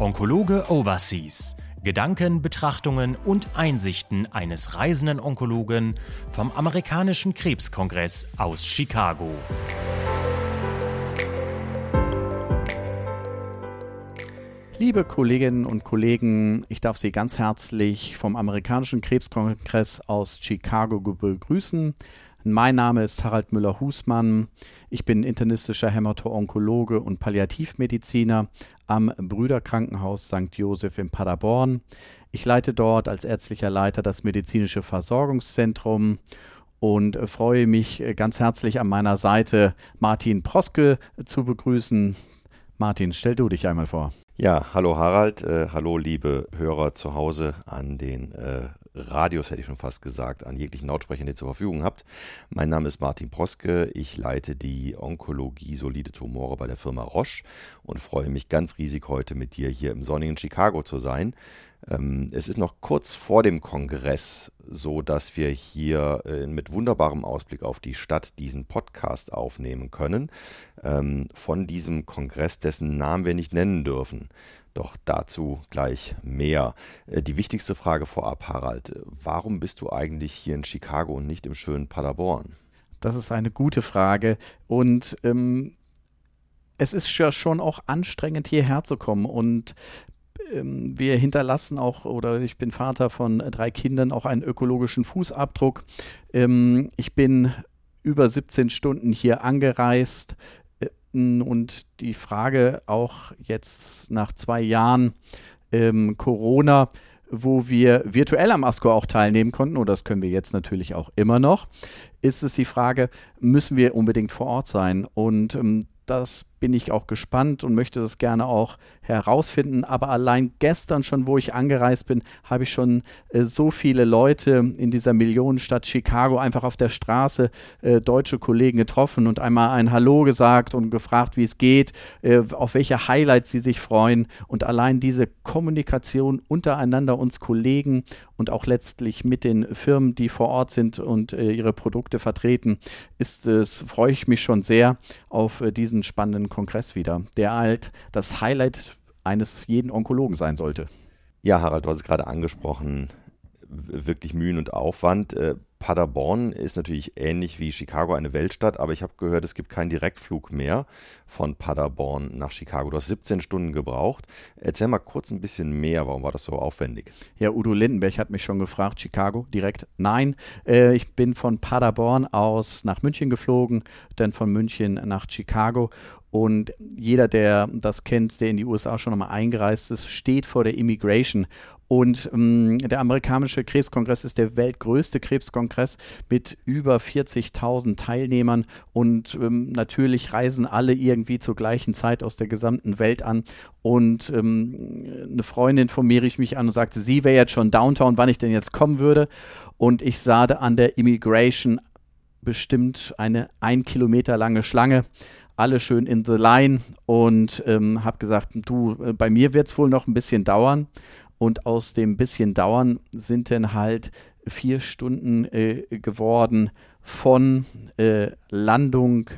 Onkologe Overseas. Gedanken, Betrachtungen und Einsichten eines reisenden Onkologen vom amerikanischen Krebskongress aus Chicago. Liebe Kolleginnen und Kollegen, ich darf Sie ganz herzlich vom amerikanischen Krebskongress aus Chicago begrüßen. Mein Name ist Harald Müller-Husmann. Ich bin internistischer Hämato-Onkologe und Palliativmediziner am Brüderkrankenhaus St. Joseph in Paderborn. Ich leite dort als ärztlicher Leiter das medizinische Versorgungszentrum und freue mich ganz herzlich an meiner Seite Martin Proske zu begrüßen. Martin, stell du dich einmal vor. Ja, hallo Harald, äh, hallo liebe Hörer zu Hause an den äh, Radios, hätte ich schon fast gesagt, an jeglichen Lautsprechern, die ihr zur Verfügung habt. Mein Name ist Martin Proske, ich leite die Onkologie solide Tumore bei der Firma Roche und freue mich ganz riesig heute mit dir hier im sonnigen Chicago zu sein. Ähm, es ist noch kurz vor dem Kongress, so dass wir hier äh, mit wunderbarem Ausblick auf die Stadt diesen Podcast aufnehmen können. Ähm, von diesem Kongress, dessen Namen wir nicht nennen dürfen. Doch dazu gleich mehr. Äh, die wichtigste Frage vorab, Harald. Warum bist du eigentlich hier in Chicago und nicht im schönen Paderborn? Das ist eine gute Frage. Und ähm, es ist ja schon auch anstrengend, hierher zu kommen. Und ähm, wir hinterlassen auch, oder ich bin Vater von drei Kindern, auch einen ökologischen Fußabdruck. Ähm, ich bin über 17 Stunden hier angereist äh, und die Frage auch jetzt nach zwei Jahren ähm, Corona, wo wir virtuell am ASCO auch teilnehmen konnten, und das können wir jetzt natürlich auch immer noch, ist es die Frage, müssen wir unbedingt vor Ort sein? Und ähm, das bin ich auch gespannt und möchte das gerne auch herausfinden. Aber allein gestern schon, wo ich angereist bin, habe ich schon äh, so viele Leute in dieser Millionenstadt Chicago einfach auf der Straße, äh, deutsche Kollegen getroffen und einmal ein Hallo gesagt und gefragt, wie es geht, äh, auf welche Highlights sie sich freuen. Und allein diese Kommunikation untereinander, uns Kollegen und auch letztlich mit den Firmen, die vor Ort sind und äh, ihre Produkte vertreten, ist es, freue ich mich schon sehr auf äh, diesen spannenden Kongress wieder, der halt das Highlight eines jeden Onkologen sein sollte. Ja, Harald, du hast es gerade angesprochen, wirklich Mühen und Aufwand. Äh, Paderborn ist natürlich ähnlich wie Chicago eine Weltstadt, aber ich habe gehört, es gibt keinen Direktflug mehr von Paderborn nach Chicago. Du hast 17 Stunden gebraucht. Erzähl mal kurz ein bisschen mehr, warum war das so aufwendig? Ja, Udo Lindenberg hat mich schon gefragt, Chicago direkt. Nein, äh, ich bin von Paderborn aus nach München geflogen, dann von München nach Chicago und jeder, der das kennt, der in die USA schon einmal eingereist ist, steht vor der Immigration und ähm, der amerikanische Krebskongress ist der weltgrößte Krebskongress mit über 40.000 Teilnehmern. Und ähm, natürlich reisen alle irgendwie zur gleichen Zeit aus der gesamten Welt an. Und ähm, eine Freundin von mir rief mich an und sagte, sie wäre jetzt schon downtown, wann ich denn jetzt kommen würde. Und ich sah da an der Immigration bestimmt eine ein Kilometer lange Schlange alle schön in the line und ähm, habe gesagt, du, äh, bei mir wird es wohl noch ein bisschen dauern. Und aus dem bisschen Dauern sind dann halt vier Stunden äh, geworden von äh, Landung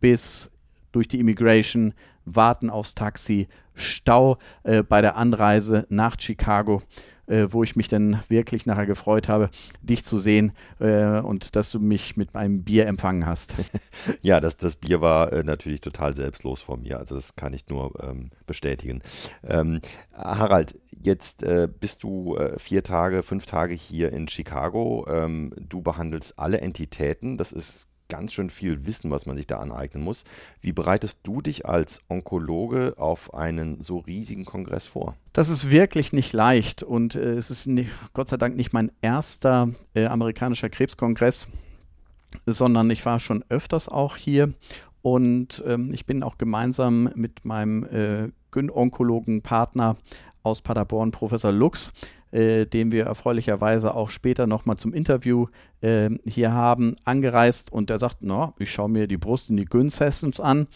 bis durch die Immigration, Warten aufs Taxi, Stau äh, bei der Anreise nach Chicago äh, wo ich mich dann wirklich nachher gefreut habe, dich zu sehen äh, und dass du mich mit einem Bier empfangen hast. ja, das, das Bier war äh, natürlich total selbstlos von mir. Also das kann ich nur ähm, bestätigen. Ähm, Harald, jetzt äh, bist du äh, vier Tage, fünf Tage hier in Chicago. Ähm, du behandelst alle Entitäten. Das ist ganz schön viel Wissen, was man sich da aneignen muss. Wie bereitest du dich als Onkologe auf einen so riesigen Kongress vor? Das ist wirklich nicht leicht und äh, es ist nicht, Gott sei Dank nicht mein erster äh, amerikanischer Krebskongress, sondern ich war schon öfters auch hier und ähm, ich bin auch gemeinsam mit meinem äh, Gyn-Onkologen-Partner aus Paderborn, Professor Lux, äh, den wir erfreulicherweise auch später nochmal zum Interview äh, hier haben, angereist. Und der sagt, na, ich schaue mir die Brust in die Gyn-Sessions an.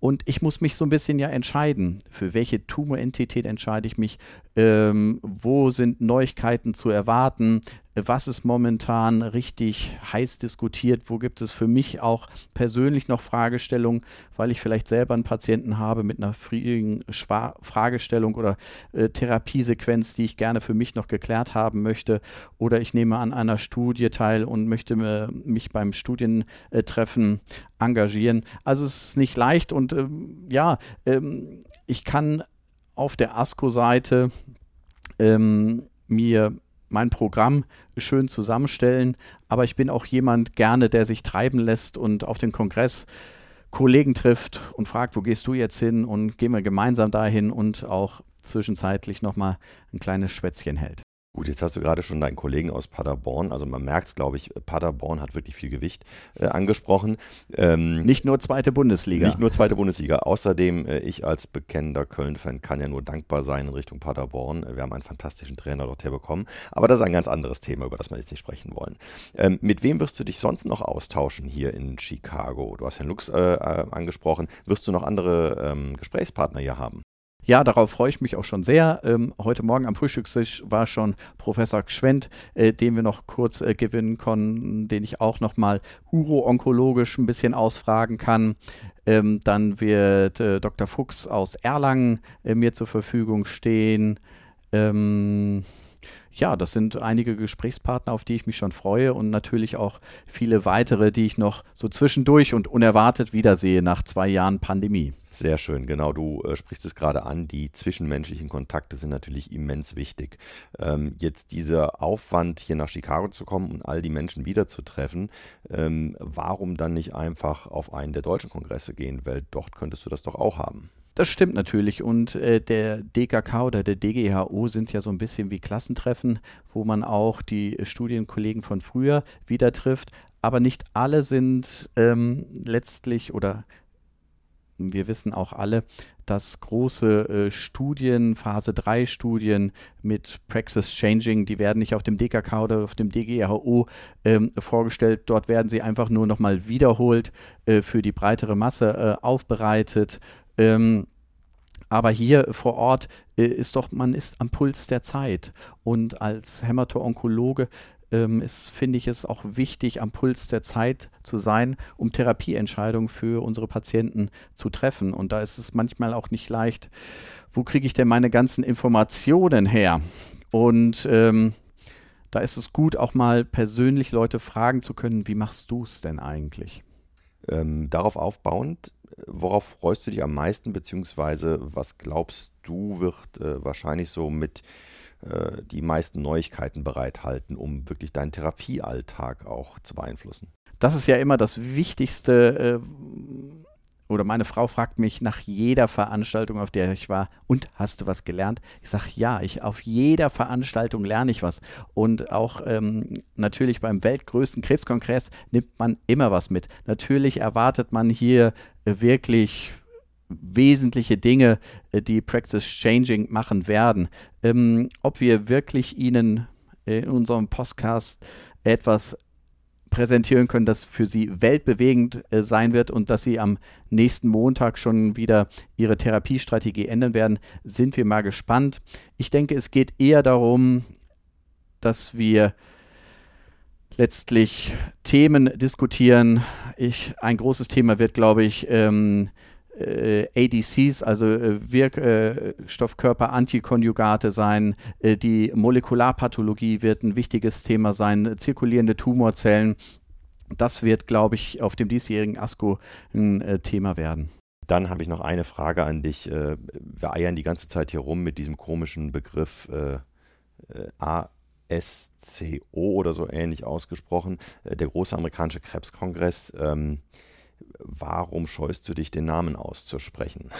Und ich muss mich so ein bisschen ja entscheiden, für welche Tumorentität entscheide ich mich, ähm, wo sind Neuigkeiten zu erwarten, was ist momentan richtig heiß diskutiert, wo gibt es für mich auch persönlich noch Fragestellungen, weil ich vielleicht selber einen Patienten habe mit einer friedigen Fragestellung oder äh, Therapiesequenz, die ich gerne für mich noch geklärt haben möchte oder ich nehme an einer Studie teil und möchte äh, mich beim Studientreffen engagieren. Also es ist nicht leicht und ähm, ja, ähm, ich kann auf der ASCO-Seite ähm, mir mein Programm schön zusammenstellen, aber ich bin auch jemand gerne, der sich treiben lässt und auf den Kongress Kollegen trifft und fragt, wo gehst du jetzt hin und gehen wir gemeinsam dahin und auch zwischenzeitlich nochmal ein kleines Schwätzchen hält. Gut, jetzt hast du gerade schon deinen Kollegen aus Paderborn, also man merkt es, glaube ich, Paderborn hat wirklich viel Gewicht äh, angesprochen. Ähm, nicht nur zweite Bundesliga. Nicht nur zweite Bundesliga. Außerdem, äh, ich als bekennender Köln-Fan kann ja nur dankbar sein in Richtung Paderborn. Wir haben einen fantastischen Trainer dort herbekommen. Aber das ist ein ganz anderes Thema, über das wir jetzt nicht sprechen wollen. Ähm, mit wem wirst du dich sonst noch austauschen hier in Chicago? Du hast Herrn Lux äh, äh angesprochen. Wirst du noch andere ähm, Gesprächspartner hier haben? Ja, darauf freue ich mich auch schon sehr. Ähm, heute Morgen am Frühstückstisch war schon Professor Gschwendt, äh, den wir noch kurz äh, gewinnen konnten, den ich auch nochmal uro-onkologisch ein bisschen ausfragen kann. Ähm, dann wird äh, Dr. Fuchs aus Erlangen äh, mir zur Verfügung stehen. Ähm, ja, das sind einige Gesprächspartner, auf die ich mich schon freue und natürlich auch viele weitere, die ich noch so zwischendurch und unerwartet wiedersehe nach zwei Jahren Pandemie. Sehr schön, genau. Du äh, sprichst es gerade an. Die zwischenmenschlichen Kontakte sind natürlich immens wichtig. Ähm, jetzt dieser Aufwand, hier nach Chicago zu kommen und all die Menschen wiederzutreffen, ähm, warum dann nicht einfach auf einen der deutschen Kongresse gehen? Weil dort könntest du das doch auch haben. Das stimmt natürlich. Und äh, der DKK oder der DGHO sind ja so ein bisschen wie Klassentreffen, wo man auch die Studienkollegen von früher wieder trifft. Aber nicht alle sind ähm, letztlich oder wir wissen auch alle, dass große äh, Studien, Phase 3 Studien mit Praxis Changing, die werden nicht auf dem DKK oder auf dem DGHO ähm, vorgestellt. Dort werden sie einfach nur nochmal wiederholt äh, für die breitere Masse äh, aufbereitet. Ähm, aber hier vor Ort äh, ist doch, man ist am Puls der Zeit. Und als Hämato-Onkologe ähm, finde ich es auch wichtig, am Puls der Zeit zu sein, um Therapieentscheidungen für unsere Patienten zu treffen. Und da ist es manchmal auch nicht leicht, wo kriege ich denn meine ganzen Informationen her? Und ähm, da ist es gut, auch mal persönlich Leute fragen zu können, wie machst du es denn eigentlich? Ähm, darauf aufbauend, worauf freust du dich am meisten, beziehungsweise was glaubst du wird äh, wahrscheinlich so mit äh, die meisten Neuigkeiten bereithalten, um wirklich deinen Therapiealltag auch zu beeinflussen. Das ist ja immer das Wichtigste. Äh, oder meine Frau fragt mich nach jeder Veranstaltung, auf der ich war, und hast du was gelernt? Ich sage ja, ich auf jeder Veranstaltung lerne ich was. Und auch ähm, natürlich beim weltgrößten Krebskongress nimmt man immer was mit. Natürlich erwartet man hier äh, wirklich wesentliche Dinge, äh, die Practice Changing machen werden. Ähm, ob wir wirklich Ihnen in unserem Podcast etwas präsentieren können, das für Sie weltbewegend äh, sein wird und dass Sie am nächsten Montag schon wieder Ihre Therapiestrategie ändern werden, sind wir mal gespannt. Ich denke, es geht eher darum, dass wir letztlich Themen diskutieren. Ich, ein großes Thema wird, glaube ich, ähm, äh, ADCs, also äh, Wirkstoffkörper-Antikonjugate sein. Äh, die Molekularpathologie wird ein wichtiges Thema sein. Zirkulierende Tumorzellen. Das wird, glaube ich, auf dem diesjährigen ASCO ein äh, Thema werden. Dann habe ich noch eine Frage an dich. Äh, wir eiern die ganze Zeit hier rum mit diesem komischen Begriff äh, ASCO oder so ähnlich ausgesprochen. der große amerikanische Krebskongress. Ähm, warum scheust du dich, den Namen auszusprechen?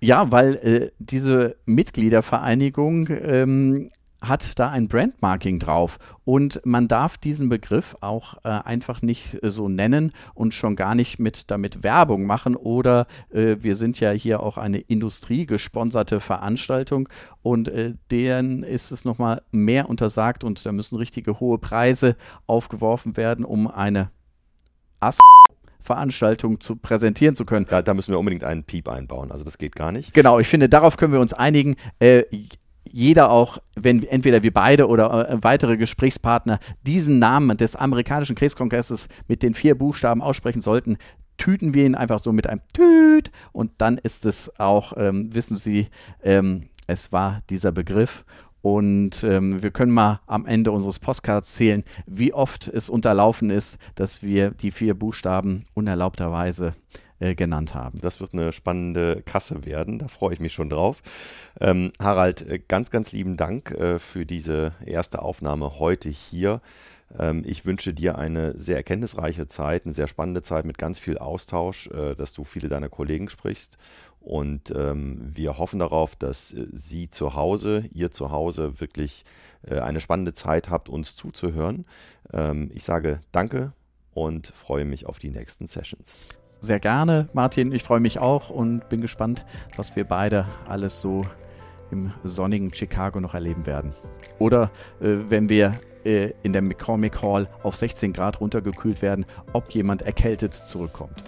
Ja, weil äh, diese Mitgliedervereinigung ähm, hat da ein Brandmarking drauf und man darf diesen Begriff auch äh, einfach nicht äh, so nennen und schon gar nicht mit damit Werbung machen oder äh, wir sind ja hier auch eine industriegesponserte Veranstaltung und äh, denen ist es nochmal mehr untersagt und da müssen richtige hohe Preise aufgeworfen werden, um eine Ass Veranstaltung zu präsentieren zu können. Da, da, müssen wir unbedingt einen Piep einbauen. Also das geht gar nicht. Genau, ich finde, darauf können wir uns einigen. Äh, jeder auch, wenn entweder wir beide oder äh, weitere Gesprächspartner diesen Namen des amerikanischen Krebskongresses mit den vier Buchstaben aussprechen sollten, tüten wir ihn einfach so mit einem Tüt und dann ist es auch, ähm, wissen Sie, ähm, es war dieser Begriff und ähm, wir können mal am Ende unseres Postcards zählen, wie oft es unterlaufen ist, dass wir die vier Buchstaben unerlaubterweise äh, genannt haben. Das wird eine spannende Kasse werden, da freue ich mich schon drauf. Ähm, Harald, äh, ganz, ganz lieben Dank äh, für diese erste Aufnahme heute hier. Ähm, ich wünsche dir eine sehr erkenntnisreiche Zeit, eine sehr spannende Zeit mit ganz viel Austausch, äh, dass du viele deiner Kollegen sprichst. Und ähm, wir hoffen darauf, dass äh, Sie zu Hause, ihr zu Hause wirklich äh, eine spannende Zeit habt, uns zuzuhören. Ähm, ich sage danke und freue mich auf die nächsten Sessions sehr gerne, Martin. Ich freue mich auch und bin gespannt, was wir beide alles so im sonnigen Chicago noch erleben werden. Oder äh, wenn wir äh, in der McCormick Hall auf 16 Grad runtergekühlt werden, ob jemand erkältet zurückkommt.